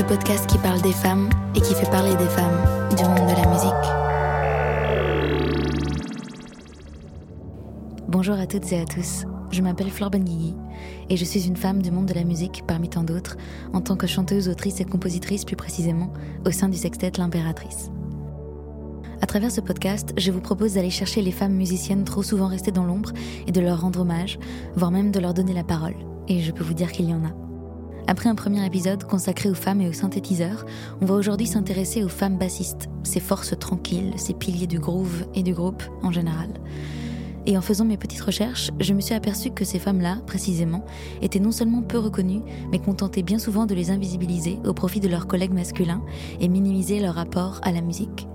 Le podcast qui parle des femmes et qui fait parler des femmes du monde de la musique. Bonjour à toutes et à tous. Je m'appelle Flore Benguigui et je suis une femme du monde de la musique parmi tant d'autres, en tant que chanteuse, autrice et compositrice plus précisément, au sein du sextet L'Impératrice. À travers ce podcast, je vous propose d'aller chercher les femmes musiciennes trop souvent restées dans l'ombre et de leur rendre hommage, voire même de leur donner la parole. Et je peux vous dire qu'il y en a. Après un premier épisode consacré aux femmes et aux synthétiseurs, on va aujourd'hui s'intéresser aux femmes bassistes, ces forces tranquilles, ces piliers du groove et du groupe en général. Et en faisant mes petites recherches, je me suis aperçue que ces femmes-là, précisément, étaient non seulement peu reconnues, mais contentaient bien souvent de les invisibiliser au profit de leurs collègues masculins et minimiser leur rapport à la musique.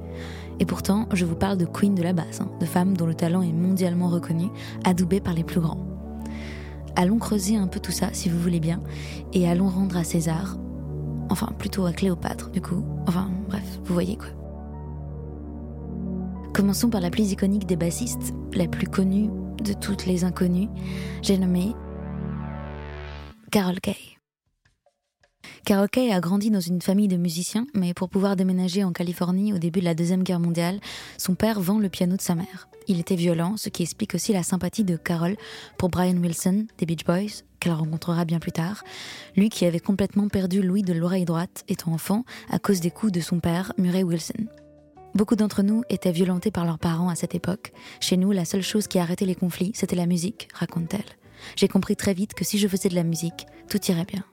Et pourtant, je vous parle de queen de la basse, hein, de femmes dont le talent est mondialement reconnu, adoubées par les plus grands. Allons creuser un peu tout ça, si vous voulez bien, et allons rendre à César, enfin plutôt à Cléopâtre, du coup, enfin bref, vous voyez quoi. Commençons par la plus iconique des bassistes, la plus connue de toutes les inconnues, j'ai nommé Carol Kay. Kay a grandi dans une famille de musiciens, mais pour pouvoir déménager en Californie au début de la Deuxième Guerre mondiale, son père vend le piano de sa mère. Il était violent, ce qui explique aussi la sympathie de Carol pour Brian Wilson des Beach Boys, qu'elle rencontrera bien plus tard, lui qui avait complètement perdu l'ouïe de l'oreille droite étant enfant à cause des coups de son père, Murray Wilson. Beaucoup d'entre nous étaient violentés par leurs parents à cette époque. Chez nous, la seule chose qui arrêtait les conflits, c'était la musique, raconte-t-elle. J'ai compris très vite que si je faisais de la musique, tout irait bien.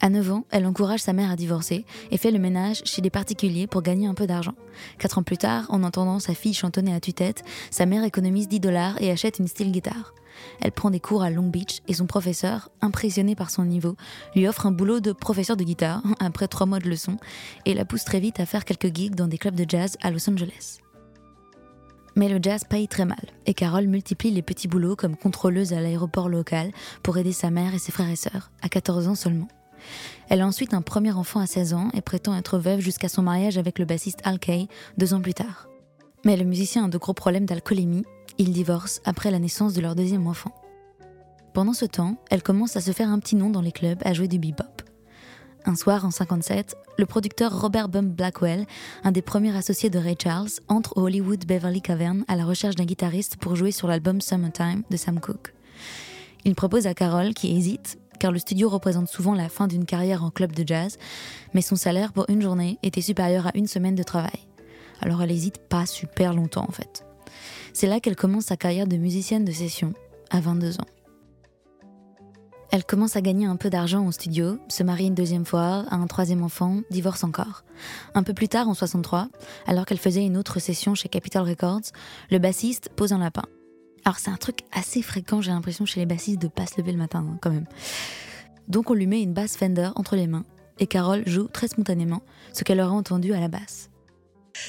À 9 ans, elle encourage sa mère à divorcer et fait le ménage chez des particuliers pour gagner un peu d'argent. Quatre ans plus tard, en entendant sa fille chantonner à tue-tête, sa mère économise 10 dollars et achète une steel guitare. Elle prend des cours à Long Beach et son professeur, impressionné par son niveau, lui offre un boulot de professeur de guitare après trois mois de leçons et la pousse très vite à faire quelques gigs dans des clubs de jazz à Los Angeles. Mais le jazz paye très mal et Carole multiplie les petits boulots comme contrôleuse à l'aéroport local pour aider sa mère et ses frères et sœurs, à 14 ans seulement. Elle a ensuite un premier enfant à 16 ans et prétend être veuve jusqu'à son mariage avec le bassiste Al Kay deux ans plus tard. Mais le musicien a de gros problèmes d'alcoolémie. Il divorce après la naissance de leur deuxième enfant. Pendant ce temps, elle commence à se faire un petit nom dans les clubs à jouer du bebop. Un soir, en 57, le producteur Robert Bum Blackwell, un des premiers associés de Ray Charles, entre au Hollywood Beverly Cavern à la recherche d'un guitariste pour jouer sur l'album Summertime de Sam Cooke. Il propose à Carol, qui hésite, car le studio représente souvent la fin d'une carrière en club de jazz, mais son salaire pour une journée était supérieur à une semaine de travail. Alors elle hésite pas super longtemps en fait. C'est là qu'elle commence sa carrière de musicienne de session, à 22 ans. Elle commence à gagner un peu d'argent au studio, se marie une deuxième fois, a un troisième enfant, divorce encore. Un peu plus tard, en 63, alors qu'elle faisait une autre session chez Capitol Records, le bassiste pose un lapin. Alors c'est un truc assez fréquent, j'ai l'impression, chez les bassistes de pas se lever le matin, hein, quand même. Donc on lui met une basse Fender entre les mains, et Carole joue très spontanément ce qu'elle aura entendu à la basse.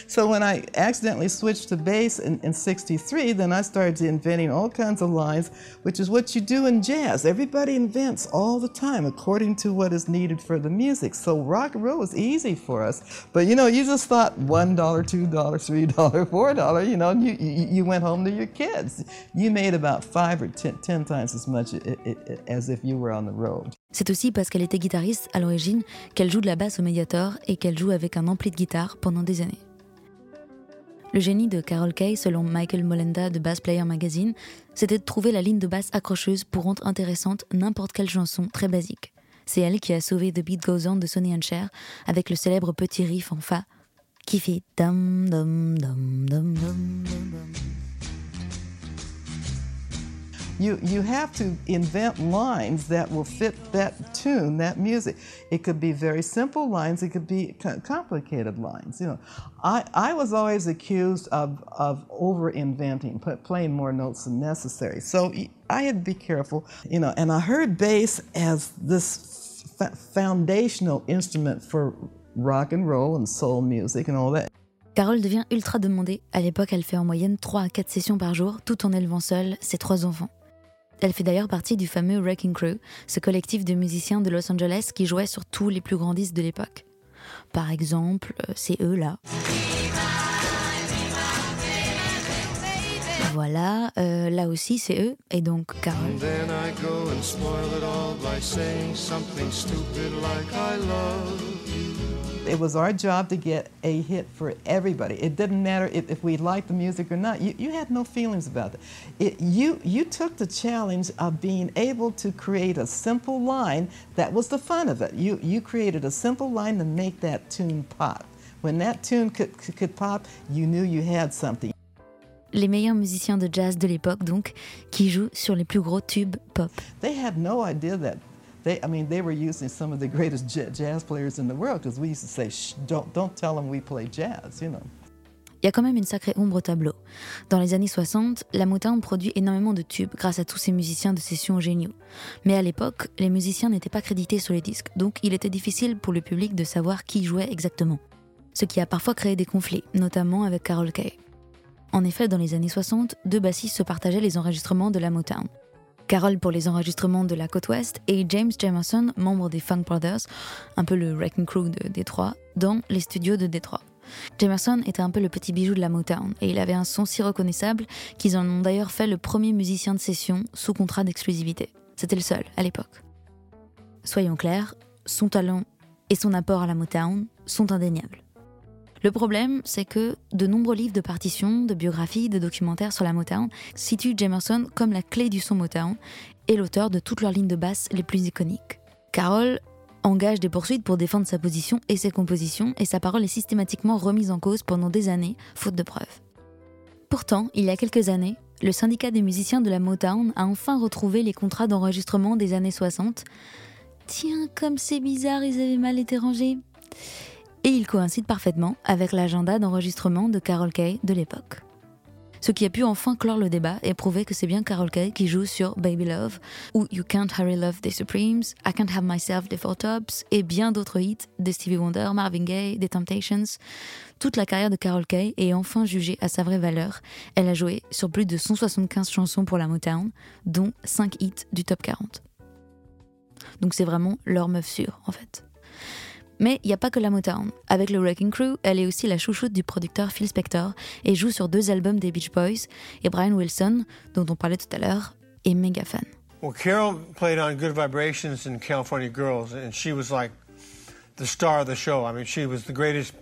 So when I accidentally switched to bass in, in 63, then I started inventing all kinds of lines, which is what you do in jazz. Everybody invents all the time according to what is needed for the music. So rock and roll was easy for us. But you know, you just thought $1, $2, $3, $4, you know, you, you, you went home to your kids. You made about five or ten, ten times as much as if you were on the road. C'est aussi parce qu'elle était guitariste à l'origine qu'elle joue de la basse au Mediator et qu'elle joue avec un ampli de guitare pendant des années. Le génie de Carol Kay, selon Michael Molenda de Bass Player Magazine, c'était de trouver la ligne de basse accrocheuse pour rendre intéressante n'importe quelle chanson très basique. C'est elle qui a sauvé The Beat Goes On de Sonny and Cher avec le célèbre petit riff en fa qui fait dum dum dum dum dum dum. You, you have to invent lines that will fit that tune, that music. It could be very simple lines, it could be complicated lines. You know, I, I was always accused of, of over inventing, playing more notes than necessary. So I had to be careful, you know, and I heard bass as this foundational instrument for rock and roll and soul music and all that. Carole devient ultra demandée. À l'époque, elle fait en moyenne 3 à 4 sessions par jour, tout en élevant seule ses trois enfants. Elle fait d'ailleurs partie du fameux Wrecking Crew, ce collectif de musiciens de Los Angeles qui jouait sur tous les plus grands de l'époque. Par exemple, euh, c'est eux là. Voilà, euh, là aussi c'est eux, et donc Carole. It was our job to get a hit for everybody. It didn't matter if, if we liked the music or not. You, you had no feelings about that. It, you, you took the challenge of being able to create a simple line. That was the fun of it. You, you created a simple line to make that tune pop. When that tune could, could, could pop, you knew you had something. Les meilleurs musiciens de jazz de l'époque, donc, qui jouent sur les plus gros tubes pop. They had no idea that they, I mean, they were using some of the greatest jazz players in the world because we used to say, Shh, don't, don't tell them we play jazz, you know. Il y a quand même une sacrée ombre au tableau. Dans les années 60, la Motown produit énormément de tubes grâce à tous ces musiciens de session géniaux. Mais à l'époque, les musiciens n'étaient pas crédités sur les disques, donc il était difficile pour le public de savoir qui jouait exactement. Ce qui a parfois créé des conflits, notamment avec Carol Kay. En effet, dans les années 60, deux bassistes se partageaient les enregistrements de la Motown. Carol pour les enregistrements de la côte ouest et James Jamerson, membre des Funk Brothers, un peu le wrecking crew de Détroit, dans les studios de Détroit. Jamerson était un peu le petit bijou de la Motown et il avait un son si reconnaissable qu'ils en ont d'ailleurs fait le premier musicien de session sous contrat d'exclusivité. C'était le seul à l'époque. Soyons clairs, son talent et son apport à la Motown sont indéniables. Le problème, c'est que de nombreux livres de partitions, de biographies, de documentaires sur la Motown situent Jamerson comme la clé du son Motown et l'auteur de toutes leurs lignes de basse les plus iconiques. Carol engage des poursuites pour défendre sa position et ses compositions, et sa parole est systématiquement remise en cause pendant des années, faute de preuves. Pourtant, il y a quelques années, le syndicat des musiciens de la Motown a enfin retrouvé les contrats d'enregistrement des années 60. Tiens, comme c'est bizarre, ils avaient mal été rangés et il coïncide parfaitement avec l'agenda d'enregistrement de Carol Kay de l'époque. Ce qui a pu enfin clore le débat et prouver que c'est bien Carol Kay qui joue sur Baby Love, ou You Can't Hurry Love des Supremes, I Can't Have Myself des Four Tops, et bien d'autres hits de Stevie Wonder, Marvin Gaye, des Temptations. Toute la carrière de Carol Kay est enfin jugée à sa vraie valeur. Elle a joué sur plus de 175 chansons pour la Motown, dont 5 hits du top 40. Donc c'est vraiment leur meuf sûre, en fait. Mais il n'y a pas que la Motown. Avec le Wrecking Crew, elle est aussi la chouchoute du producteur Phil Spector et joue sur deux albums des Beach Boys. Et Brian Wilson, dont on parlait tout à l'heure, est méga fan. Well, Carol played on Good Vibrations and California Girls, and she was like the star of the show. I mean, she was the greatest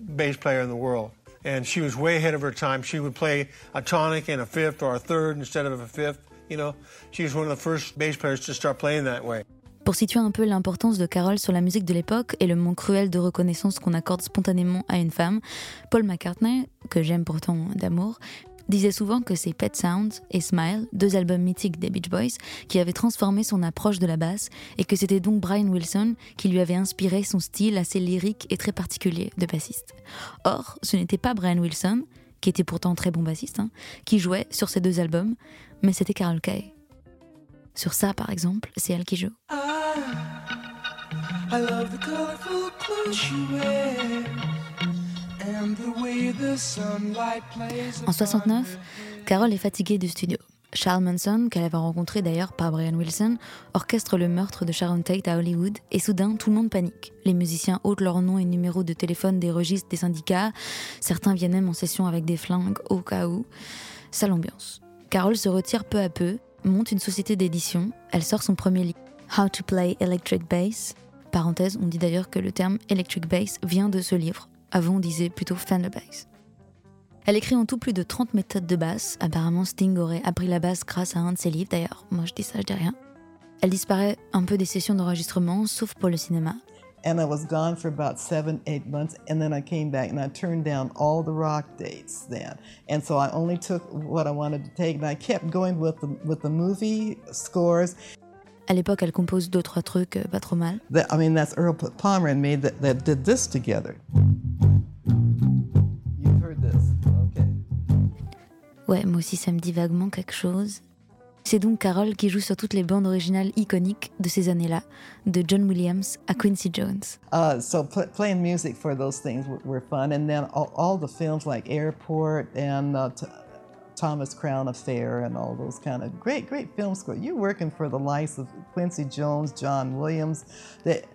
bass player in the world. And she was way ahead of her time. She would play a tonic and a fifth or a third instead of a fifth. You know, she was one of the first bass players to start playing that way. Pour situer un peu l'importance de Carol sur la musique de l'époque et le manque cruel de reconnaissance qu'on accorde spontanément à une femme, Paul McCartney, que j'aime pourtant d'amour, disait souvent que c'est Pet Sounds et Smile, deux albums mythiques des Beach Boys, qui avaient transformé son approche de la basse et que c'était donc Brian Wilson qui lui avait inspiré son style assez lyrique et très particulier de bassiste. Or, ce n'était pas Brian Wilson, qui était pourtant très bon bassiste, hein, qui jouait sur ces deux albums, mais c'était Carol Kay. Sur ça, par exemple, c'est elle qui joue. En 69, Carol est fatiguée du studio. Charles Manson, qu'elle avait rencontré d'ailleurs par Brian Wilson, orchestre le meurtre de Sharon Tate à Hollywood, et soudain tout le monde panique. Les musiciens ôtent leurs noms et numéros de téléphone des registres des syndicats, certains viennent même en session avec des flingues au cas où. Ça l'ambiance. Carol se retire peu à peu, monte une société d'édition, elle sort son premier livre, How to Play Electric Bass. Parenthèse, on dit d'ailleurs que le terme electric bass vient de ce livre. Avant, on disait plutôt Fender Bass. Elle écrit en tout plus de 30 méthodes de basse. Apparemment, Sting aurait appris la basse grâce à un de ses livres. D'ailleurs, moi je dis ça, je dis rien. Elle disparaît un peu des sessions d'enregistrement, sauf pour le cinéma. And I was gone for about seven, eight months, and then I came back and I turned down all the rock dates then. And so I only took what I wanted to take, and I kept going with the, with the movie scores. À l'époque, elle compose deux trois trucs euh, pas trop mal. That, I mean, that's Earl Palmer and me that, that did this together. You've heard this, okay. Ouais, moi aussi ça me dit vaguement quelque chose. C'est donc Carol qui joue sur toutes les bandes originales iconiques de ces années-là, de John Williams à Quincy Jones. Uh, so pl- playing music for those things were, fun, and then all, all, the films like Airport and uh, Thomas Crown Affair and all those kind of great, great film scores. You're working for the likes of Quincy Jones, John Williams,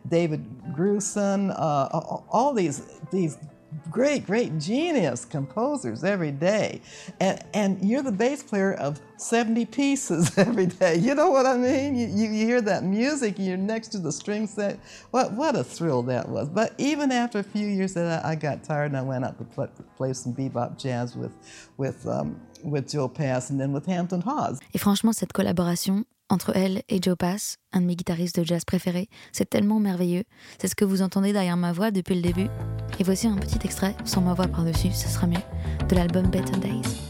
David Gruson, uh, all these these great, great genius composers every day. And, and you're the bass player of 70 pieces every day. You know what I mean? You, you, you hear that music, you're next to the string set. What, what a thrill that was. But even after a few years that I, I got tired and I went out to play, play some bebop jazz with, with, um, with Joe Pass and then with Hampton Hawes. Et franchement, cette collaboration, entre elle et Joe Pass, un de mes guitaristes de jazz préférés. C'est tellement merveilleux. C'est ce que vous entendez derrière ma voix depuis le début. Et voici un petit extrait, sans ma voix par-dessus, ce sera mieux, de l'album Better Days.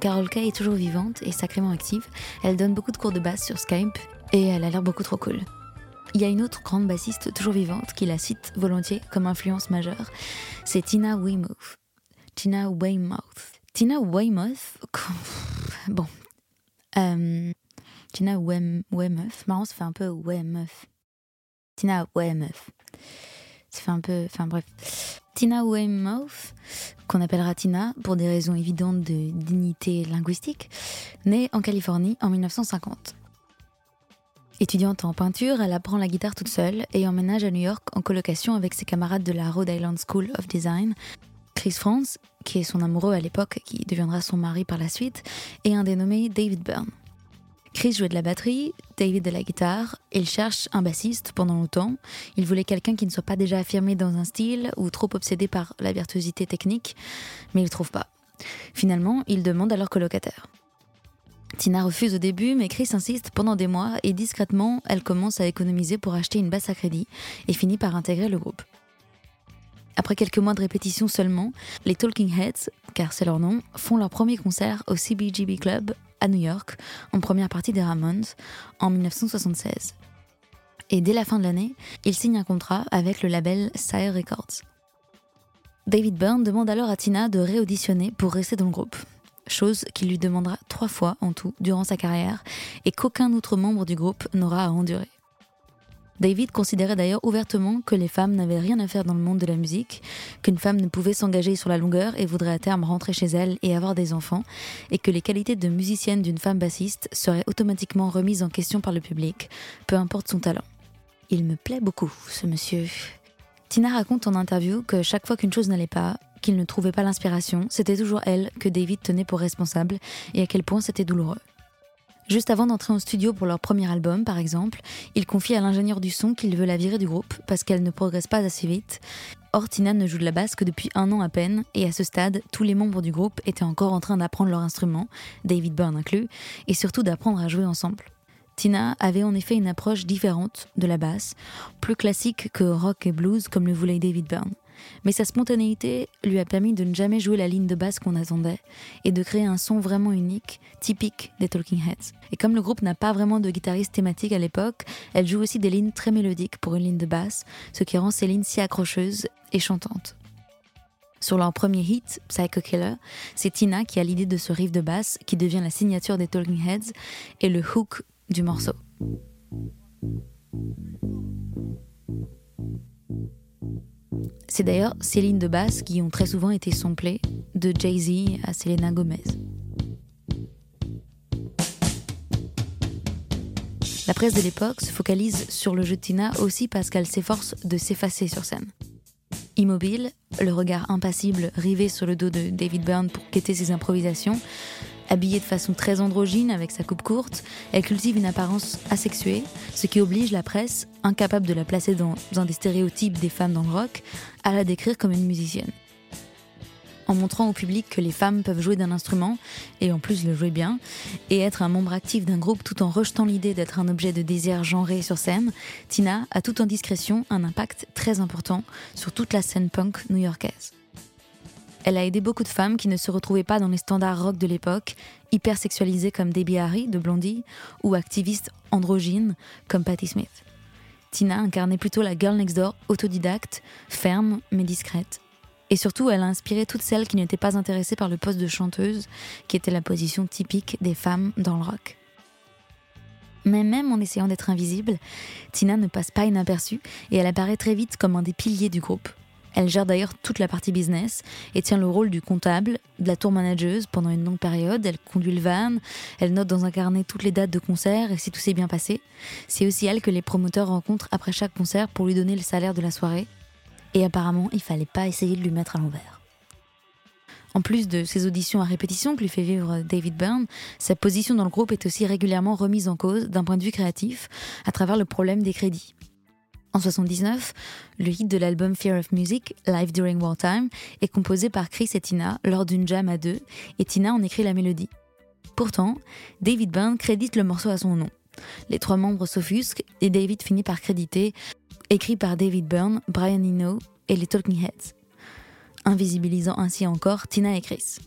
Carol Kay est toujours vivante et sacrément active. Elle donne beaucoup de cours de basse sur Skype et elle a l'air beaucoup trop cool. Il y a une autre grande bassiste toujours vivante qui la cite volontiers comme influence majeure, c'est Tina Weymouth. Tina Weymouth. Tina Weymouth. Bon. Euh, Tina Weymouth. Marrant, ça fait un peu Weymouth. Tina Weymouth. Ça fait un peu. Enfin bref. Tina Weymouth, qu'on appellera Tina pour des raisons évidentes de dignité linguistique, née en Californie en 1950. Étudiante en peinture, elle apprend la guitare toute seule et emménage à New York en colocation avec ses camarades de la Rhode Island School of Design, Chris Franz, qui est son amoureux à l'époque, qui deviendra son mari par la suite, et un dénommé David Byrne. Chris jouait de la batterie, David de la guitare. Il cherche un bassiste pendant longtemps. Il voulait quelqu'un qui ne soit pas déjà affirmé dans un style ou trop obsédé par la virtuosité technique, mais il ne trouve pas. Finalement, il demande à leur colocataire. Tina refuse au début, mais Chris insiste pendant des mois et discrètement, elle commence à économiser pour acheter une basse à crédit et finit par intégrer le groupe. Après quelques mois de répétition seulement, les Talking Heads, car c'est leur nom, font leur premier concert au CBGB Club à New York, en première partie des Ramones, en 1976. Et dès la fin de l'année, ils signent un contrat avec le label Sire Records. David Byrne demande alors à Tina de réauditionner pour rester dans le groupe, chose qu'il lui demandera trois fois en tout durant sa carrière et qu'aucun autre membre du groupe n'aura à endurer. David considérait d'ailleurs ouvertement que les femmes n'avaient rien à faire dans le monde de la musique, qu'une femme ne pouvait s'engager sur la longueur et voudrait à terme rentrer chez elle et avoir des enfants, et que les qualités de musicienne d'une femme bassiste seraient automatiquement remises en question par le public, peu importe son talent. Il me plaît beaucoup, ce monsieur. Tina raconte en interview que chaque fois qu'une chose n'allait pas, qu'il ne trouvait pas l'inspiration, c'était toujours elle que David tenait pour responsable et à quel point c'était douloureux. Juste avant d'entrer en studio pour leur premier album, par exemple, il confie à l'ingénieur du son qu'il veut la virer du groupe parce qu'elle ne progresse pas assez vite. Or, Tina ne joue de la basse que depuis un an à peine, et à ce stade, tous les membres du groupe étaient encore en train d'apprendre leur instrument, David Byrne inclus, et surtout d'apprendre à jouer ensemble. Tina avait en effet une approche différente de la basse, plus classique que rock et blues comme le voulait David Byrne mais sa spontanéité lui a permis de ne jamais jouer la ligne de basse qu'on attendait et de créer un son vraiment unique, typique des Talking Heads. Et comme le groupe n'a pas vraiment de guitariste thématique à l'époque, elle joue aussi des lignes très mélodiques pour une ligne de basse, ce qui rend ces lignes si accrocheuses et chantantes. Sur leur premier hit, Psycho Killer, c'est Tina qui a l'idée de ce riff de basse qui devient la signature des Talking Heads et le hook du morceau. C'est d'ailleurs ces lignes de basse qui ont très souvent été samplées de Jay-Z à Selena Gomez. La presse de l'époque se focalise sur le jeu de Tina aussi parce qu'elle s'efforce de s'effacer sur scène. Immobile, le regard impassible rivé sur le dos de David Byrne pour quêter ses improvisations, habillée de façon très androgyne avec sa coupe courte, elle cultive une apparence asexuée, ce qui oblige la presse, incapable de la placer dans un des stéréotypes des femmes dans le rock, à la décrire comme une musicienne en montrant au public que les femmes peuvent jouer d'un instrument, et en plus le jouer bien, et être un membre actif d'un groupe tout en rejetant l'idée d'être un objet de désir genré sur scène, Tina a tout en discrétion un impact très important sur toute la scène punk new-yorkaise. Elle a aidé beaucoup de femmes qui ne se retrouvaient pas dans les standards rock de l'époque, hyper sexualisées comme Debbie Harry de Blondie, ou activistes androgynes comme Patti Smith. Tina incarnait plutôt la girl next door autodidacte, ferme mais discrète. Et surtout, elle a inspiré toutes celles qui n'étaient pas intéressées par le poste de chanteuse, qui était la position typique des femmes dans le rock. Mais même en essayant d'être invisible, Tina ne passe pas inaperçue et elle apparaît très vite comme un des piliers du groupe. Elle gère d'ailleurs toute la partie business et tient le rôle du comptable, de la tour manageuse pendant une longue période. Elle conduit le van, elle note dans un carnet toutes les dates de concert et si tout s'est bien passé. C'est aussi elle que les promoteurs rencontrent après chaque concert pour lui donner le salaire de la soirée et apparemment il fallait pas essayer de lui mettre à l'envers. En plus de ses auditions à répétition que lui fait vivre David Byrne, sa position dans le groupe est aussi régulièrement remise en cause d'un point de vue créatif à travers le problème des crédits. En 79, le hit de l'album Fear of Music, Live During Wartime, est composé par Chris et Tina lors d'une jam à deux, et Tina en écrit la mélodie. Pourtant, David Byrne crédite le morceau à son nom. Les trois membres s'offusquent et David finit par créditer écrit par David Byrne, Brian Eno et les Talking Heads, invisibilisant ainsi encore Tina et Chris.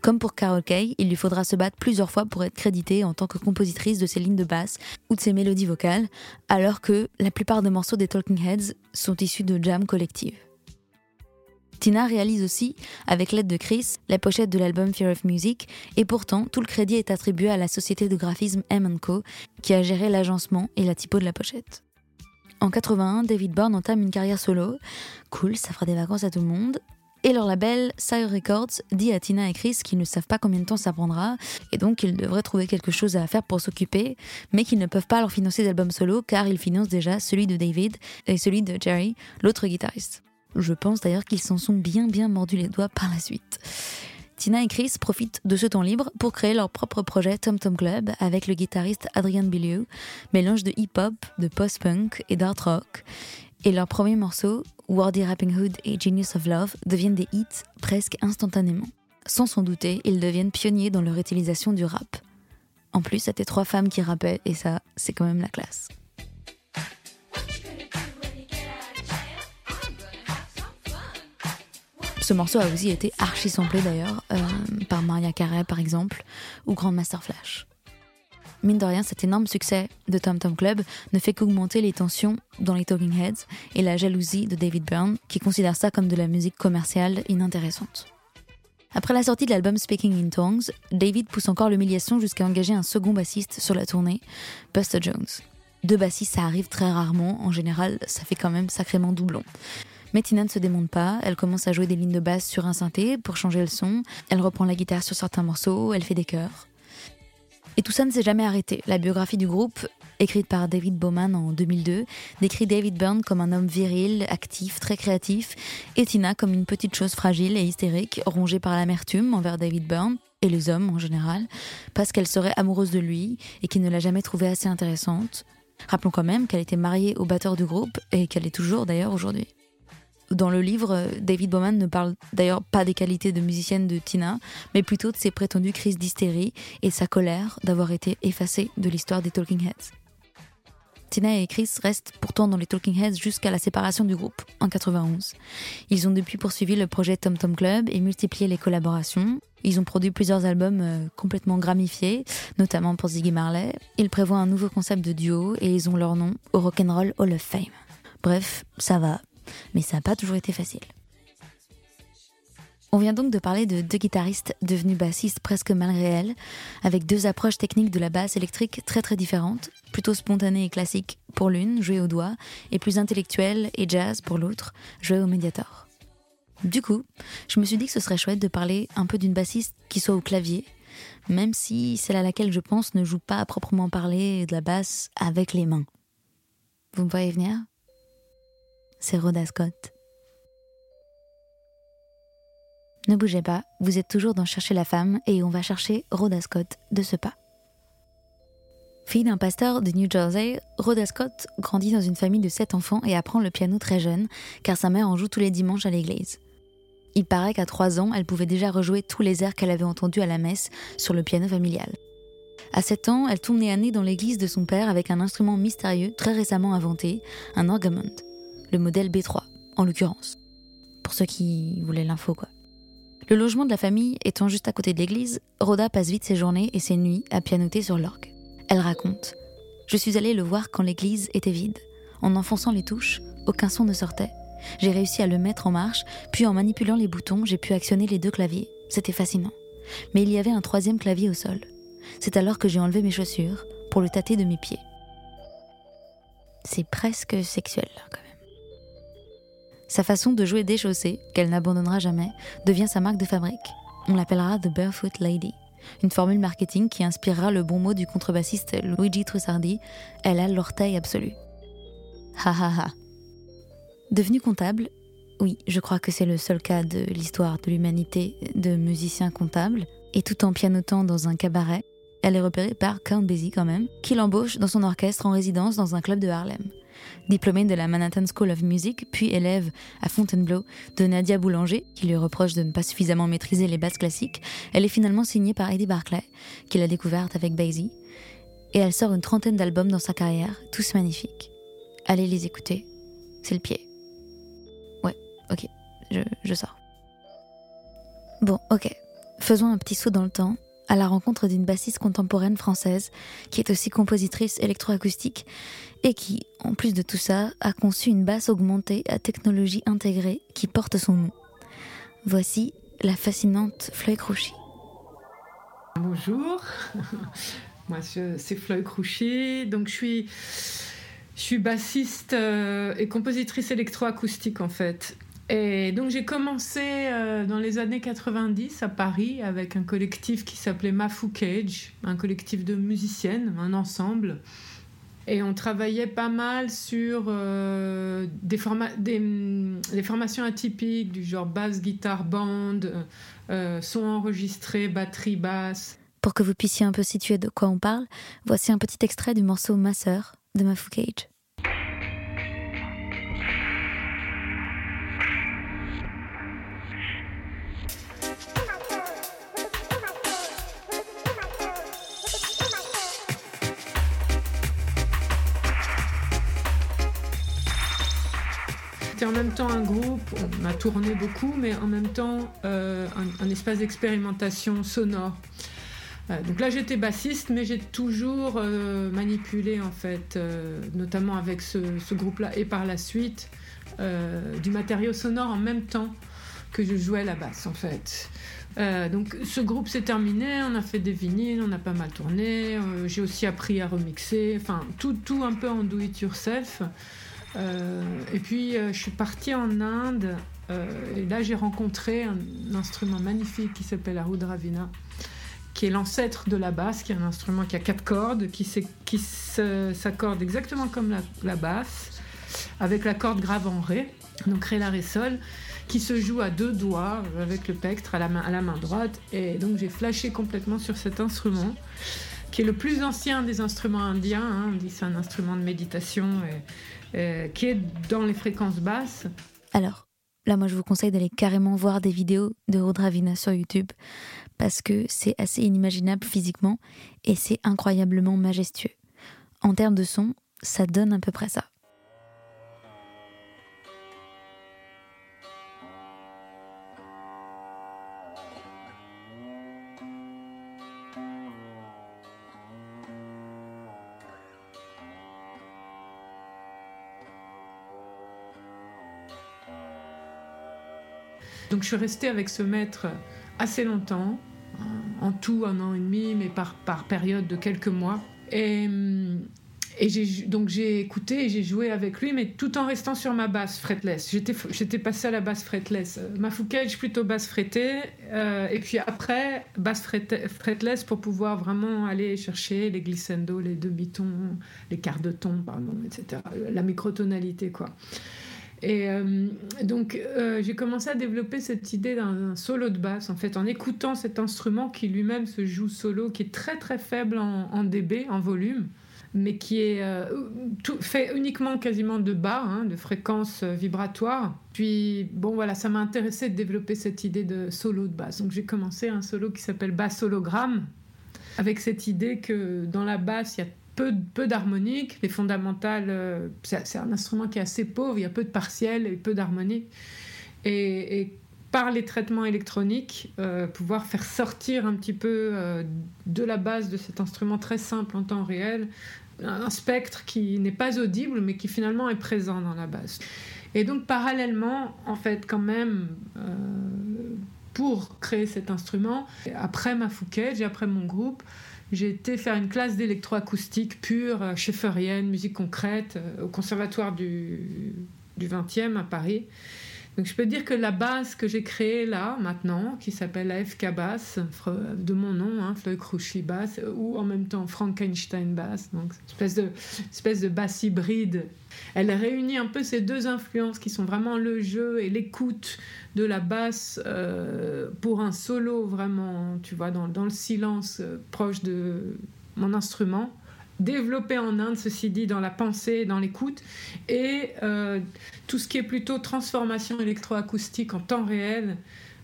Comme pour Carol Kay, il lui faudra se battre plusieurs fois pour être créditée en tant que compositrice de ses lignes de basse ou de ses mélodies vocales, alors que la plupart des morceaux des Talking Heads sont issus de jam collectives. Tina réalise aussi, avec l'aide de Chris, la pochette de l'album Fear of Music, et pourtant tout le crédit est attribué à la société de graphisme M Co, qui a géré l'agencement et la typo de la pochette. En 81, David Byrne entame une carrière solo. Cool, ça fera des vacances à tout le monde. Et leur label, Sire Records, dit à Tina et Chris qu'ils ne savent pas combien de temps ça prendra, et donc qu'ils devraient trouver quelque chose à faire pour s'occuper, mais qu'ils ne peuvent pas leur financer d'albums solo car ils financent déjà celui de David et celui de Jerry, l'autre guitariste. Je pense d'ailleurs qu'ils s'en sont bien bien mordus les doigts par la suite. Tina et Chris profitent de ce temps libre pour créer leur propre projet Tom Tom Club avec le guitariste Adrian Biliou, mélange de hip-hop, de post-punk et d'art rock. Et leur premier morceau, Wardy Rapping Hood et Genius of Love, deviennent des hits presque instantanément. Sans s'en douter, ils deviennent pionniers dans leur utilisation du rap. En plus, c'était trois femmes qui rappaient, et ça, c'est quand même la classe. Ce morceau a aussi été archi samplé d'ailleurs, euh, par Maria Carey par exemple, ou Grandmaster Flash. Mine de rien, cet énorme succès de Tom Tom Club ne fait qu'augmenter les tensions dans les Talking Heads et la jalousie de David Byrne, qui considère ça comme de la musique commerciale inintéressante. Après la sortie de l'album Speaking in Tongues, David pousse encore l'humiliation jusqu'à engager un second bassiste sur la tournée, Buster Jones. Deux bassistes, ça arrive très rarement, en général, ça fait quand même sacrément doublon. Mais ne se démonte pas, elle commence à jouer des lignes de basse sur un synthé pour changer le son, elle reprend la guitare sur certains morceaux, elle fait des chœurs. Et tout ça ne s'est jamais arrêté. La biographie du groupe, écrite par David Bowman en 2002, décrit David Byrne comme un homme viril, actif, très créatif, et Tina comme une petite chose fragile et hystérique, rongée par l'amertume envers David Byrne, et les hommes en général, parce qu'elle serait amoureuse de lui et qu'il ne l'a jamais trouvée assez intéressante. Rappelons quand même qu'elle était mariée au batteur du groupe et qu'elle est toujours d'ailleurs aujourd'hui. Dans le livre, David Bowman ne parle d'ailleurs pas des qualités de musicienne de Tina, mais plutôt de ses prétendues crises d'hystérie et sa colère d'avoir été effacée de l'histoire des Talking Heads. Tina et Chris restent pourtant dans les Talking Heads jusqu'à la séparation du groupe en 91. Ils ont depuis poursuivi le projet Tom Tom Club et multiplié les collaborations. Ils ont produit plusieurs albums euh, complètement gramifiés, notamment pour Ziggy Marley. Ils prévoient un nouveau concept de duo et ils ont leur nom au Rock'n'Roll Hall of Fame. Bref, ça va, mais ça n'a pas toujours été facile. On vient donc de parler de deux guitaristes devenus bassistes presque malgré elles, avec deux approches techniques de la basse électrique très très différentes, plutôt spontanées et classiques pour l'une, jouée au doigt, et plus intellectuelle et jazz pour l'autre, jouée au médiator. Du coup, je me suis dit que ce serait chouette de parler un peu d'une bassiste qui soit au clavier, même si celle à laquelle je pense ne joue pas à proprement parler de la basse avec les mains. Vous me voyez venir? C'est Rhoda Scott. Ne bougez pas, vous êtes toujours dans Chercher la femme et on va chercher Rhoda Scott de ce pas. Fille d'un pasteur de New Jersey, Rhoda Scott grandit dans une famille de sept enfants et apprend le piano très jeune, car sa mère en joue tous les dimanches à l'église. Il paraît qu'à trois ans, elle pouvait déjà rejouer tous les airs qu'elle avait entendus à la messe sur le piano familial. À 7 ans, elle tourne nez à nez dans l'église de son père avec un instrument mystérieux très récemment inventé, un orgamond, le modèle B3, en l'occurrence. Pour ceux qui voulaient l'info, quoi. Le logement de la famille étant juste à côté de l'église, Rhoda passe vite ses journées et ses nuits à pianoter sur l'orgue. Elle raconte Je suis allée le voir quand l'église était vide. En enfonçant les touches, aucun son ne sortait. J'ai réussi à le mettre en marche, puis en manipulant les boutons, j'ai pu actionner les deux claviers. C'était fascinant. Mais il y avait un troisième clavier au sol. C'est alors que j'ai enlevé mes chaussures pour le tâter de mes pieds. C'est presque sexuel, quand même. Sa façon de jouer déchaussée, qu'elle n'abandonnera jamais, devient sa marque de fabrique. On l'appellera The Barefoot Lady une formule marketing qui inspirera le bon mot du contrebassiste Luigi Trussardi, elle a l'orteil absolu. Ha ha ha. Devenue comptable, oui, je crois que c'est le seul cas de l'histoire de l'humanité de musicien comptable, et tout en pianotant dans un cabaret, elle est repérée par Count Basie quand même, qui l'embauche dans son orchestre en résidence dans un club de Harlem. Diplômée de la Manhattan School of Music, puis élève à Fontainebleau de Nadia Boulanger, qui lui reproche de ne pas suffisamment maîtriser les basses classiques, elle est finalement signée par Eddie Barclay, qui l'a découverte avec Basie, et elle sort une trentaine d'albums dans sa carrière, tous magnifiques. Allez les écouter, c'est le pied. Ouais, ok, je, je sors. Bon, ok, faisons un petit saut dans le temps à la rencontre d'une bassiste contemporaine française qui est aussi compositrice électroacoustique et qui, en plus de tout ça, a conçu une basse augmentée à technologie intégrée qui porte son nom. Voici la fascinante Floy Crouchy. Bonjour, moi c'est Floy Crouchy, donc je suis, bassiste euh, et compositrice électroacoustique en fait. Et donc j'ai commencé euh, dans les années 90 à Paris avec un collectif qui s'appelait Mafu Cage, un collectif de musiciennes, un ensemble. Et on travaillait pas mal sur euh, des, des, formations atypiques du genre basse, guitare, bande, euh, son enregistré, batterie, basse. Pour que vous puissiez un peu situer de quoi on parle, voici un petit extrait du morceau Ma sœur de Mafu Cage. En même temps un groupe, on a tourné beaucoup, mais en même temps euh, un, espace d'expérimentation sonore. Euh, donc là j'étais bassiste, mais j'ai toujours euh, manipulé en fait, notamment avec ce, groupe-là et par la suite, du matériau sonore en même temps que je jouais la basse en fait. donc ce groupe s'est terminé, on a fait des vinyles, on a pas mal tourné, j'ai aussi appris à remixer, enfin tout, tout un peu en do it yourself. Euh, et puis, euh, je suis partie en Inde. Euh, et là, j'ai rencontré un, instrument magnifique qui s'appelle la Rudravina, qui est l'ancêtre de la basse, qui est un instrument qui a quatre cordes, qui, s'accorde exactement comme la, basse, avec la corde grave en Ré, donc Ré, La, Ré, Sol, qui se joue à deux doigts avec le pectre à la main, droite. Et donc j'ai flashé complètement sur cet instrument, qui est le plus ancien des instruments indiens. Hein. On dit c'est un instrument de méditation. Euh, qui est dans les fréquences basses. Alors, là, moi, je vous conseille d'aller carrément voir des vidéos de Rudravina sur YouTube parce que c'est assez inimaginable physiquement et c'est incroyablement majestueux. En termes de son, ça donne à peu près ça. Donc je suis restée avec ce maître assez longtemps, en tout un an et demi, mais par, par période de quelques mois. Et, Et donc j'ai écouté et j'ai joué avec lui, mais tout en restant sur ma basse fretless. J'étais passé à la basse fretless. Ma Fouquet, plutôt basse frettée. Euh, et puis après, basse fretless pour pouvoir vraiment aller chercher les glissando, les demi-tons, les quarts de ton, pardon, etc. La microtonalité, quoi. Et euh, donc, euh, j'ai commencé à développer cette idée d'un solo de basse, en fait, en écoutant cet instrument qui lui-même se joue solo, qui est très très faible en, dB, en volume, mais qui est euh, tout, fait uniquement quasiment de bas, hein, de fréquences vibratoires. Puis, bon, voilà, ça m'a intéressé de développer cette idée de solo de basse. Donc, j'ai commencé un solo qui s'appelle Bass Hologramme, avec cette idée que dans la basse, il y a peu, d'harmoniques. Les fondamentales, euh, c'est un instrument qui est assez pauvre, il y a peu de partiels et peu d'harmoniques. Et, par les traitements électroniques, euh, pouvoir faire sortir un petit peu euh, de la base de cet instrument très simple en temps réel un spectre qui n'est pas audible mais qui finalement est présent dans la base. Et donc parallèlement, en fait, quand même, pour créer cet instrument, après ma Fouquet, après mon groupe, j'ai été faire une classe d'électroacoustique pure, euh, schaefferienne, musique concrète, euh, au conservatoire du, du 20e à Paris. Donc je peux dire que la basse que j'ai créée là, maintenant, qui s'appelle AFK Bass, de mon nom, hein, Floyd Crouchy Bass, ou en même temps Frankenstein Bass, donc espèce de, espèce de basse hybride. Elle réunit un peu ces deux influences qui sont vraiment le jeu et l'écoute de la basse euh, pour un solo vraiment, tu vois, dans, dans le silence euh, proche de mon instrument développé en Inde, ceci dit, dans la pensée, dans l'écoute, et euh, tout ce qui est plutôt transformation électroacoustique en temps réel,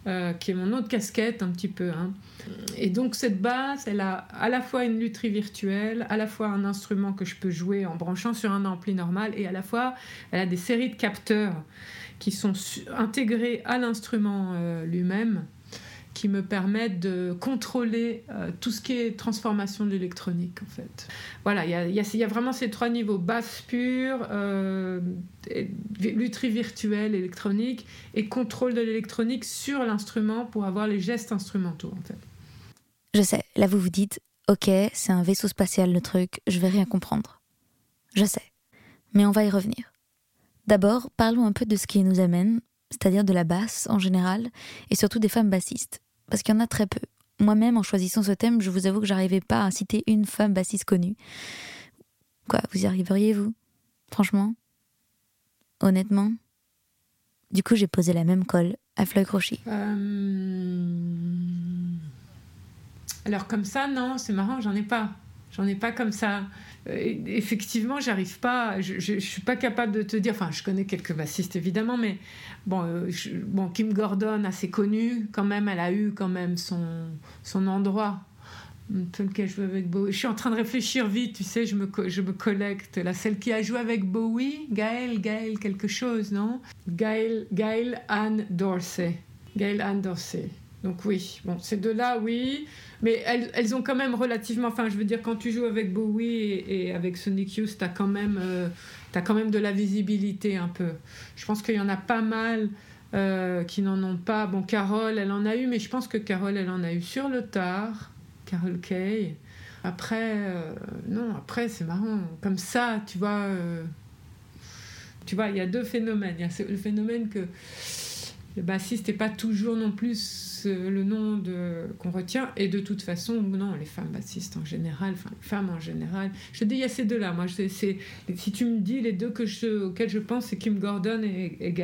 euh, qui est mon autre casquette un petit peu. Hein. Et donc cette basse, elle a à la fois une lutherie virtuelle, à la fois un instrument que je peux jouer en branchant sur un ampli normal, et à la fois elle a des séries de capteurs qui sont intégrés à l'instrument euh, lui-même qui me permettent de contrôler euh, tout ce qui est transformation de l'électronique en fait. Voilà, il y a, vraiment ces trois niveaux, basse pure, euh, lutherie virtuelle, électronique, et contrôle de l'électronique sur l'instrument pour avoir les gestes instrumentaux en fait. Je sais, là vous vous dites, ok, c'est un vaisseau spatial le truc, je vais rien comprendre. Je sais, mais on va y revenir. D'abord, parlons un peu de ce qui nous amène, c'est-à-dire de la basse en général, et surtout des femmes bassistes parce qu'il y en a très peu. Moi-même, en choisissant ce thème, je vous avoue que j'arrivais pas à citer une femme bassiste connue. Quoi, vous y arriveriez, vous? Franchement? Honnêtement? Du coup, j'ai posé la même colle à Floyd Crochy. Euh, alors, comme ça, non, c'est marrant, j'en ai pas. J'en ai pas comme ça. Euh, effectivement, j'arrive pas, je, ne suis pas capable de te dire. Enfin, je connais quelques bassistes évidemment, mais bon, euh, bon, Kim Gordon, assez connue, quand même, elle a eu quand même son, son endroit. Lequel je avec Bowie. Je suis en train de réfléchir vite, tu sais, je me, je me collecte. La celle qui a joué avec Bowie, Gail, Gail quelque chose, non? Gail, Gail Anne Dorsey. Gail Anne Dorsey. Donc oui, bon, ces deux-là, oui. Mais elles, elles, ont quand même relativement. Enfin, je veux dire, quand tu joues avec Bowie et, avec Sonic Youth, tu as, quand même, euh, as quand même de la visibilité un peu. Je pense qu'il y en a pas mal euh, qui n'en ont pas. Bon, Carole, elle en a eu, mais je pense que Carole, elle en a eu sur le tard. Carole Kay. Après, euh, non, après, c'est marrant. Comme ça, tu vois. tu vois, il y a deux phénomènes. Il y a le phénomène que le bassiste n'est pas toujours non plus le nom qu'on retient. Et de toute façon, non, les femmes bassistes en général, enfin les femmes en général. Je dis, il y a ces deux-là. Moi, si tu me dis les deux auxquels je pense, c'est Kim Gordon et, et.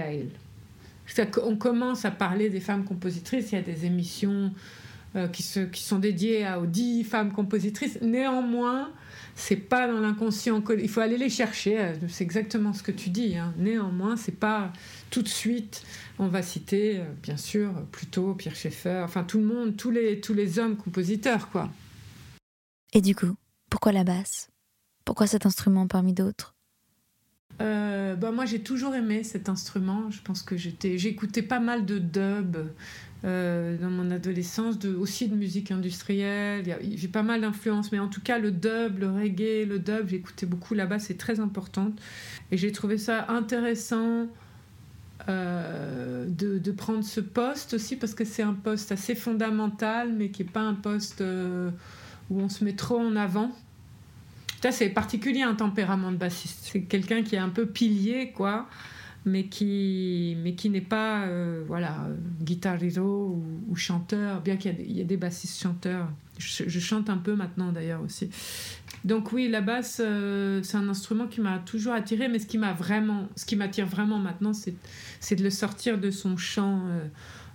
On commence à parler des femmes compositrices. Il y a des émissions euh, qui, se, qui sont dédiées à, aux dix femmes compositrices. Néanmoins, c'est pas dans l'inconscient. Il faut aller les chercher. Euh, c'est exactement ce que tu dis. Hein. Néanmoins, c'est pas tout de suite. On va citer, euh, bien sûr, plutôt Pierre Schaeffer, enfin tout le monde, tous les, tous les hommes compositeurs, quoi. Et du coup, pourquoi la basse? Pourquoi cet instrument parmi d'autres? Euh, bah moi j'ai toujours aimé cet instrument. Je pense que j'étais, j'écoutais pas mal de dub euh, dans mon adolescence, aussi de musique industrielle. J'ai pas mal d'influence, mais en tout cas le dub, le reggae, le dub, j'écoutais beaucoup là-bas, c'est très important. Et j'ai trouvé ça intéressant euh, de, prendre ce poste aussi parce que c'est un poste assez fondamental mais qui n'est pas un poste euh, où on se met trop en avant. c'est particulier un tempérament de bassiste. C'est quelqu'un qui est un peu pilier, quoi, mais qui, mais qui n'est pas, euh, voilà, guitarero ou, chanteur, bien qu'il y, ait des bassistes chanteurs. Je, chante un peu maintenant d'ailleurs aussi. Donc oui, la basse, euh, c'est un instrument qui m'a toujours attiré, mais ce qui vraiment, m'attire vraiment maintenant, c'est de le sortir de son champ euh,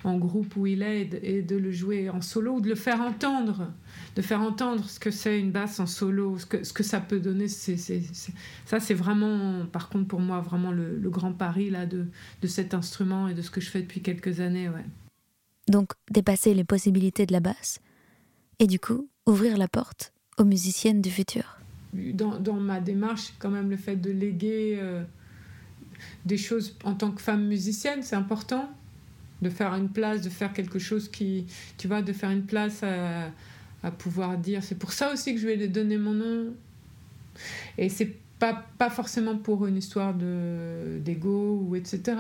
en groupe où il est et de le jouer en solo ou de le faire entendre de faire entendre ce que c'est une basse en solo, ce que, ce que ça peut donner. C'est, ça, c'est vraiment, par contre, pour moi, vraiment le, grand pari là, de, de cet instrument et de ce que je fais depuis quelques années. Ouais. Donc, dépasser les possibilités de la basse et du coup, ouvrir la porte aux musiciennes du futur. Dans, dans ma démarche, quand même, le fait de léguer euh, des choses en tant que femme musicienne, c'est important de faire une place, de faire quelque chose qui, tu vois, de faire une place à, à pouvoir dire. C'est pour ça aussi que je vais lui donner mon nom. Et c'est pas, pas forcément pour une histoire de d'ego ou etc.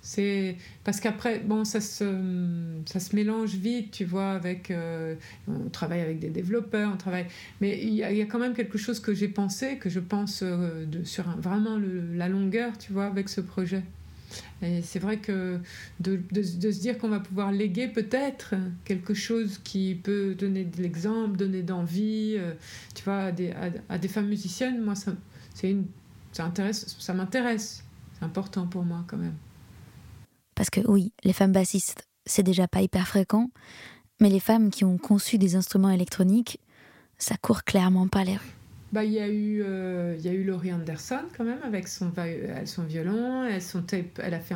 C'est parce qu'après, bon, ça se, ça se mélange vite, tu vois, avec. Euh, on travaille avec des développeurs, on travaille. Mais il y, a, quand même quelque chose que j'ai pensé, que je pense euh, de, sur vraiment la longueur, tu vois, avec ce projet. Et c'est vrai que de, se dire qu'on va pouvoir léguer peut-être quelque chose qui peut donner de l'exemple, donner d'envie, euh, tu vois, à des, femmes musiciennes, moi, ça, une, ça, intéresse, ça m'intéresse. C'est important pour moi quand même. Parce que oui, les femmes bassistes, c'est déjà pas hyper fréquent, mais les femmes qui ont conçu des instruments électroniques, ça court clairement pas les rues. Bah, il y a eu euh, y a eu Laurie Anderson quand même avec son son violon elle tape elle a fait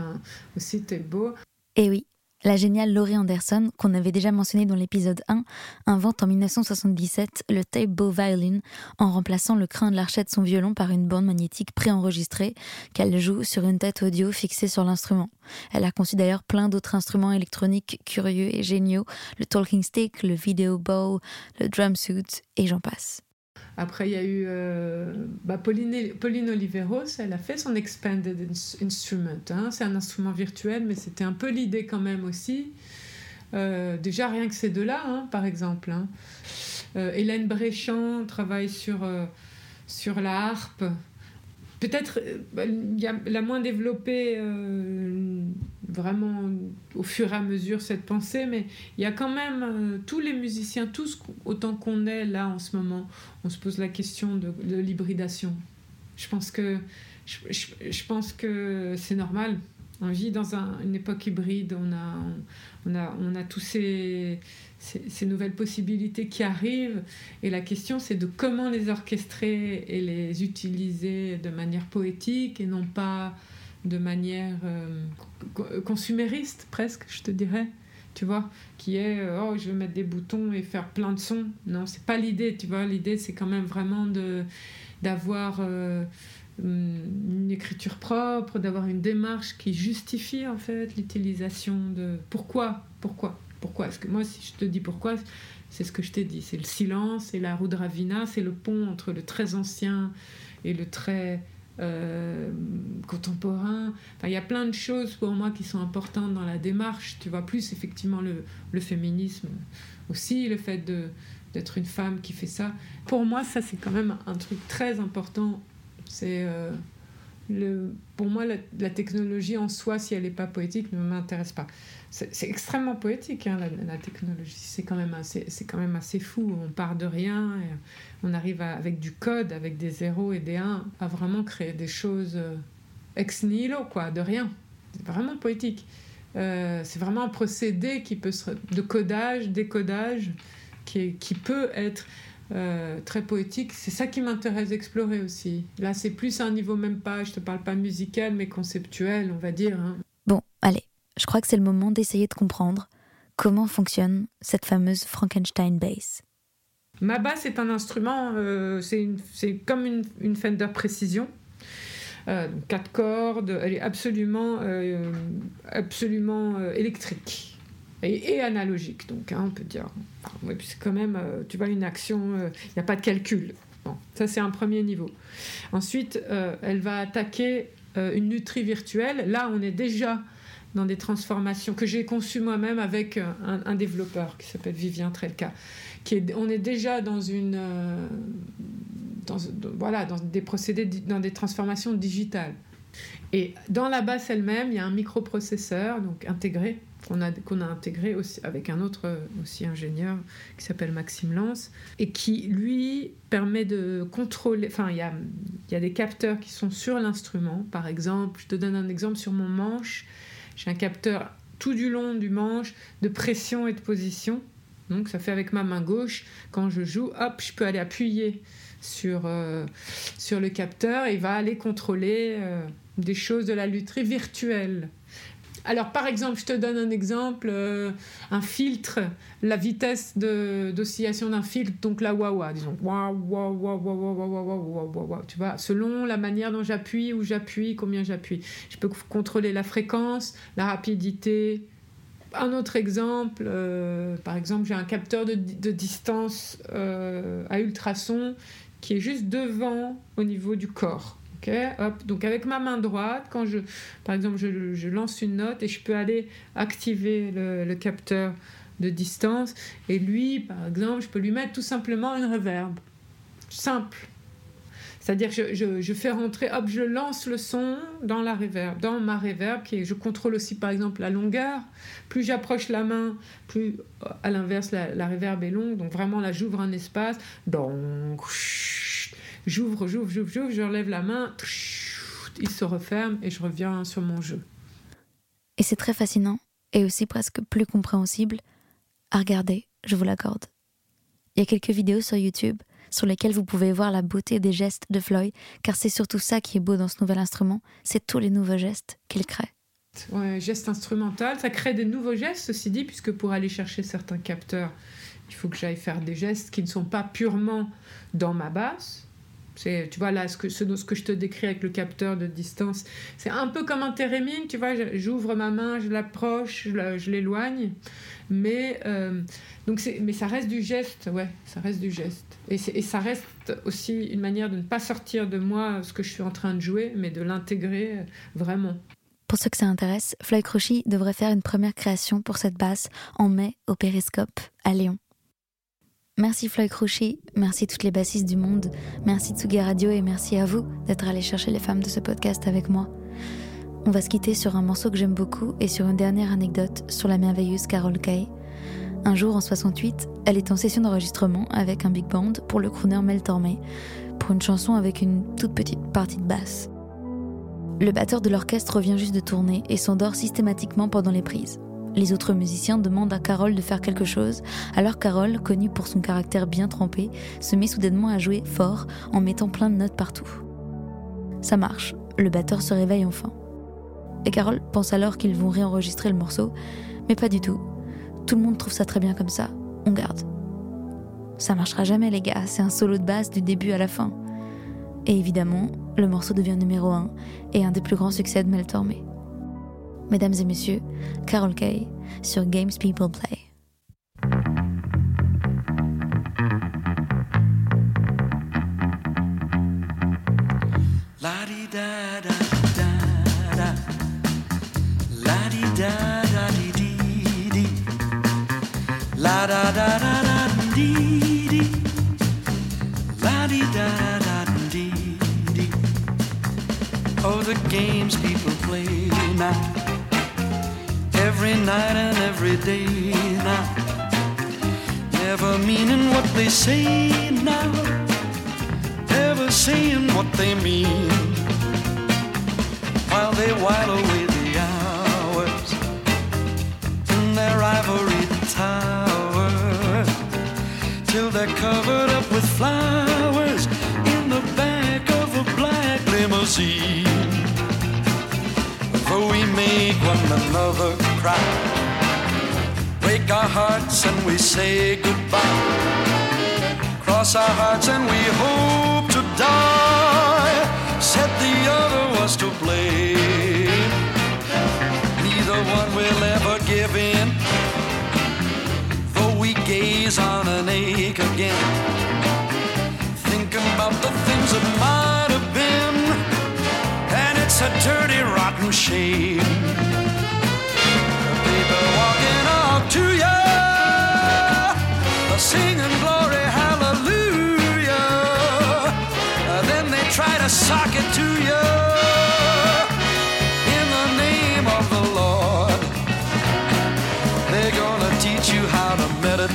aussi tape beau et oui la géniale Laurie Anderson, qu'on avait déjà mentionné dans l'épisode 1, invente en 1977 le tape bow violin en remplaçant le crin de l'archet de son violon par une bande magnétique préenregistrée qu'elle joue sur une tête audio fixée sur l'instrument. Elle a conçu d'ailleurs plein d'autres instruments électroniques curieux et géniaux, le talking stick, le video bow, le drum suit et j'en passe. Après, il y a eu euh, bah, Pauline, Oliveros, elle a fait son Expanded Instrument. Hein. C'est un instrument virtuel, mais c'était un peu l'idée quand même aussi. Euh, déjà, rien que ces deux-là, hein, par exemple. Hein. Euh, Hélène Bréchamp travaille sur, sur la harpe peut-être euh, la moins développée euh, vraiment au fur et à mesure cette pensée, mais il y a quand même euh, tous les musiciens, tous autant qu'on est là en ce moment, on se pose la question de, l'hybridation. Je pense que je, pense que c'est normal. On vit dans une époque hybride, on a, on a, on a tous ces ces, nouvelles possibilités qui arrivent. Et la question, c'est de comment les orchestrer et les utiliser de manière poétique et non pas de manière euh, consumériste, presque, je te dirais. Tu vois, qui est euh, oh, je vais mettre des boutons et faire plein de sons. Non, c'est pas l'idée, tu vois. L'idée, c'est quand même vraiment d'avoir euh, une écriture propre, d'avoir une démarche qui justifie en fait l'utilisation de pourquoi, pourquoi pourquoi Parce que moi, si je te dis pourquoi, c'est ce que je t'ai dit. C'est le silence, c'est la roue de Ravina, c'est le pont entre le très ancien et le très euh, contemporain. Enfin, il y a plein de choses pour moi qui sont importantes dans la démarche. Tu vois, plus effectivement le, le féminisme aussi, le fait d'être une femme qui fait ça. Pour moi, ça, c'est quand même un truc très important. C'est. Euh, le, pour moi, la, technologie en soi, si elle n'est pas poétique, ne m'intéresse pas. C'est extrêmement poétique, hein, la, technologie. C'est quand, même assez, quand même assez fou. On part de rien, on arrive avec du code, avec des zéros et des 1, à vraiment créer des choses euh, ex nihilo, quoi, de rien. C'est vraiment poétique. Euh, c'est vraiment un procédé qui peut de codage, décodage, qui, qui peut être euh, très poétique. C'est ça qui m'intéresse d'explorer aussi. Là, c'est plus un niveau même pas, je te parle pas musical, mais conceptuel, on va dire. Hein. Bon, allez, je crois que c'est le moment d'essayer de comprendre comment fonctionne cette fameuse Frankenstein bass. Ma basse est un instrument, euh, c'est comme une, une, Fender Précision. Euh, quatre cordes, elle est absolument, absolument électrique et, analogique, donc hein, on peut dire. c'est quand même, euh, tu vois, une action, il euh, n'y a pas de calcul. Ça c'est un premier niveau. Ensuite, euh, elle va attaquer une nutrie virtuelle. Là, on est déjà dans des transformations que j'ai conçues moi-même avec un, développeur qui s'appelle Vivien Trelka. Qui est, on est déjà dans une voilà, dans des procédés, dans des transformations digitales. Et dans la basse elle-même, il y a un microprocesseur donc intégré qu'on a, qu'on a intégré aussi avec un autre aussi ingénieur qui s'appelle Maxime Lance et qui lui permet de contrôler. Enfin, il y a, y a des capteurs qui sont sur l'instrument. Par exemple, je te donne un exemple sur mon manche. J'ai un capteur tout du long du manche de pression et de position. Donc ça fait avec ma main gauche, quand je joue, hop, je peux aller appuyer sur, euh, sur le capteur et il va aller contrôler euh, des choses de la lutherie virtuelle. Alors, par exemple, je te donne un exemple, euh, un filtre, la vitesse d'oscillation d'un filtre, donc la wah disons, wah, tu vois, selon la manière dont j'appuie, où j'appuie, combien j'appuie. Je peux contrôler la fréquence, la rapidité. Un autre exemple, euh, par exemple, j'ai un capteur de, de distance euh, à ultrasons qui est juste devant au niveau du corps. Donc avec ma main droite, quand je, par exemple, je, lance une note et je peux aller activer le, capteur de distance. Et lui, par exemple, je peux lui mettre tout simplement une reverb. Simple. C'est-à-dire que je, fais rentrer, hop, je lance le son dans la reverb, dans ma reverb, qui je contrôle aussi par exemple la longueur. Plus j'approche la main, plus à l'inverse la, la reverb est longue. Donc vraiment là, j'ouvre un espace. Donc J'ouvre, j'ouvre, j'ouvre, j'ouvre, je relève la main, il se referme et je reviens sur mon jeu. Et c'est très fascinant et aussi presque plus compréhensible à regarder, je vous l'accorde. Il y a quelques vidéos sur YouTube sur lesquelles vous pouvez voir la beauté des gestes de Floyd, car c'est surtout ça qui est beau dans ce nouvel instrument, c'est tous les nouveaux gestes qu'il crée. Ouais, geste instrumental, ça crée des nouveaux gestes, ceci dit, puisque pour aller chercher certains capteurs, il faut que j'aille faire des gestes qui ne sont pas purement dans ma basse, c'est, tu vois, là, ce que, ce, que je te décris avec le capteur de distance, c'est un peu comme un térémine, tu vois, j'ouvre ma main, je l'approche, je, l'éloigne, mais, euh, donc mais ça reste du geste, ouais, ça reste du geste. Et, et, ça reste aussi une manière de ne pas sortir de moi ce que je suis en train de jouer, mais de l'intégrer euh, vraiment. Pour ceux que ça intéresse, Floyd Crochy devrait faire une première création pour cette basse en mai au Périscope à Lyon. Merci Floyd Crochet, merci toutes les bassistes du monde, merci Tsugi Radio et merci à vous d'être allés chercher les femmes de ce podcast avec moi. On va se quitter sur un morceau que j'aime beaucoup et sur une dernière anecdote sur la merveilleuse Carol Kay. Un jour en 68, elle est en session d'enregistrement avec un big band pour le crooner Mel Tormé, pour une chanson avec une toute petite partie de basse. Le batteur de l'orchestre revient juste de tourner et s'endort systématiquement pendant les prises. Les autres musiciens demandent à Carole de faire quelque chose, alors Carole, connue pour son caractère bien trempé, se met soudainement à jouer fort en mettant plein de notes partout. Ça marche, le batteur se réveille enfin. Et Carole pense alors qu'ils vont réenregistrer le morceau, mais pas du tout. Tout le monde trouve ça très bien comme ça, on garde. Ça marchera jamais les gars, c'est un solo de basse du début à la fin. Et évidemment, le morceau devient numéro 1 et un des plus grands succès de Mel. Mesdames et messieurs, Carol Kay sur Games People Play. the games people play now every night and every day now. Never meaning what they say now, never saying what they mean. While they while away the hours in their ivory tower, till they're covered up with flowers in the back of a black limousine. For we make one another cry. Break our hearts and we say goodbye. Cross our hearts and we hope to die. Said the other was to blame. Neither one will ever give in. Though we gaze on an ache again. Thinking about the things that might have been. And it's a dirty, rotten shame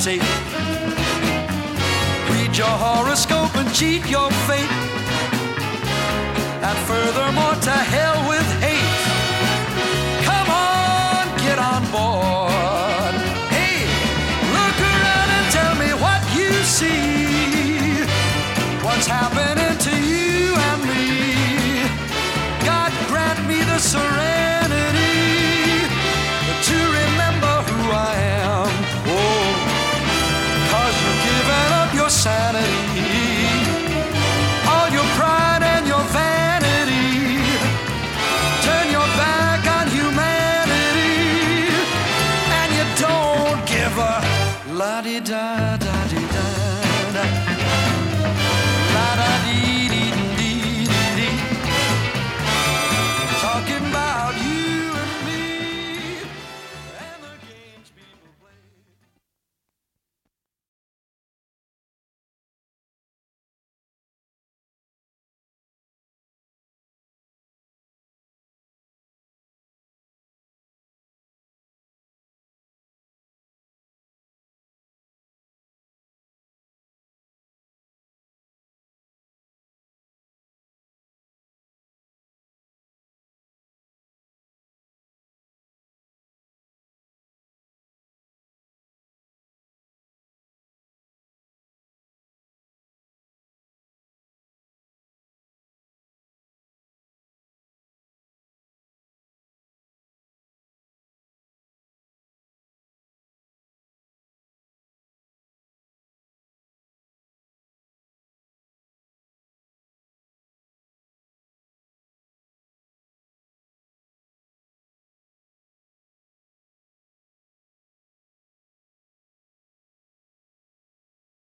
tape. Read your horoscope and cheat your fate. And furthermore, to hell la di da da.